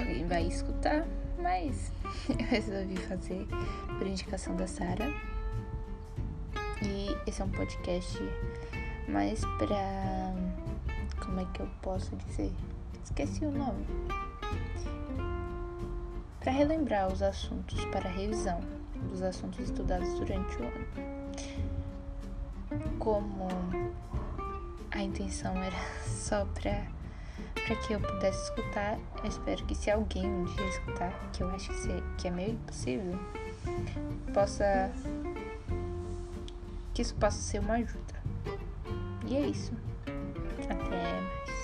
alguém vai escutar, mas eu resolvi fazer por indicação da Sara. E esse é um podcast mais pra. Como é que eu posso dizer? Esqueci o nome. Para relembrar os assuntos para revisão dos assuntos estudados durante o ano. Como a intenção era só para para que eu pudesse escutar, eu espero que se alguém um dia escutar, que eu acho que, se, que é meio impossível, possa que isso possa ser uma ajuda. E é isso. Até mais.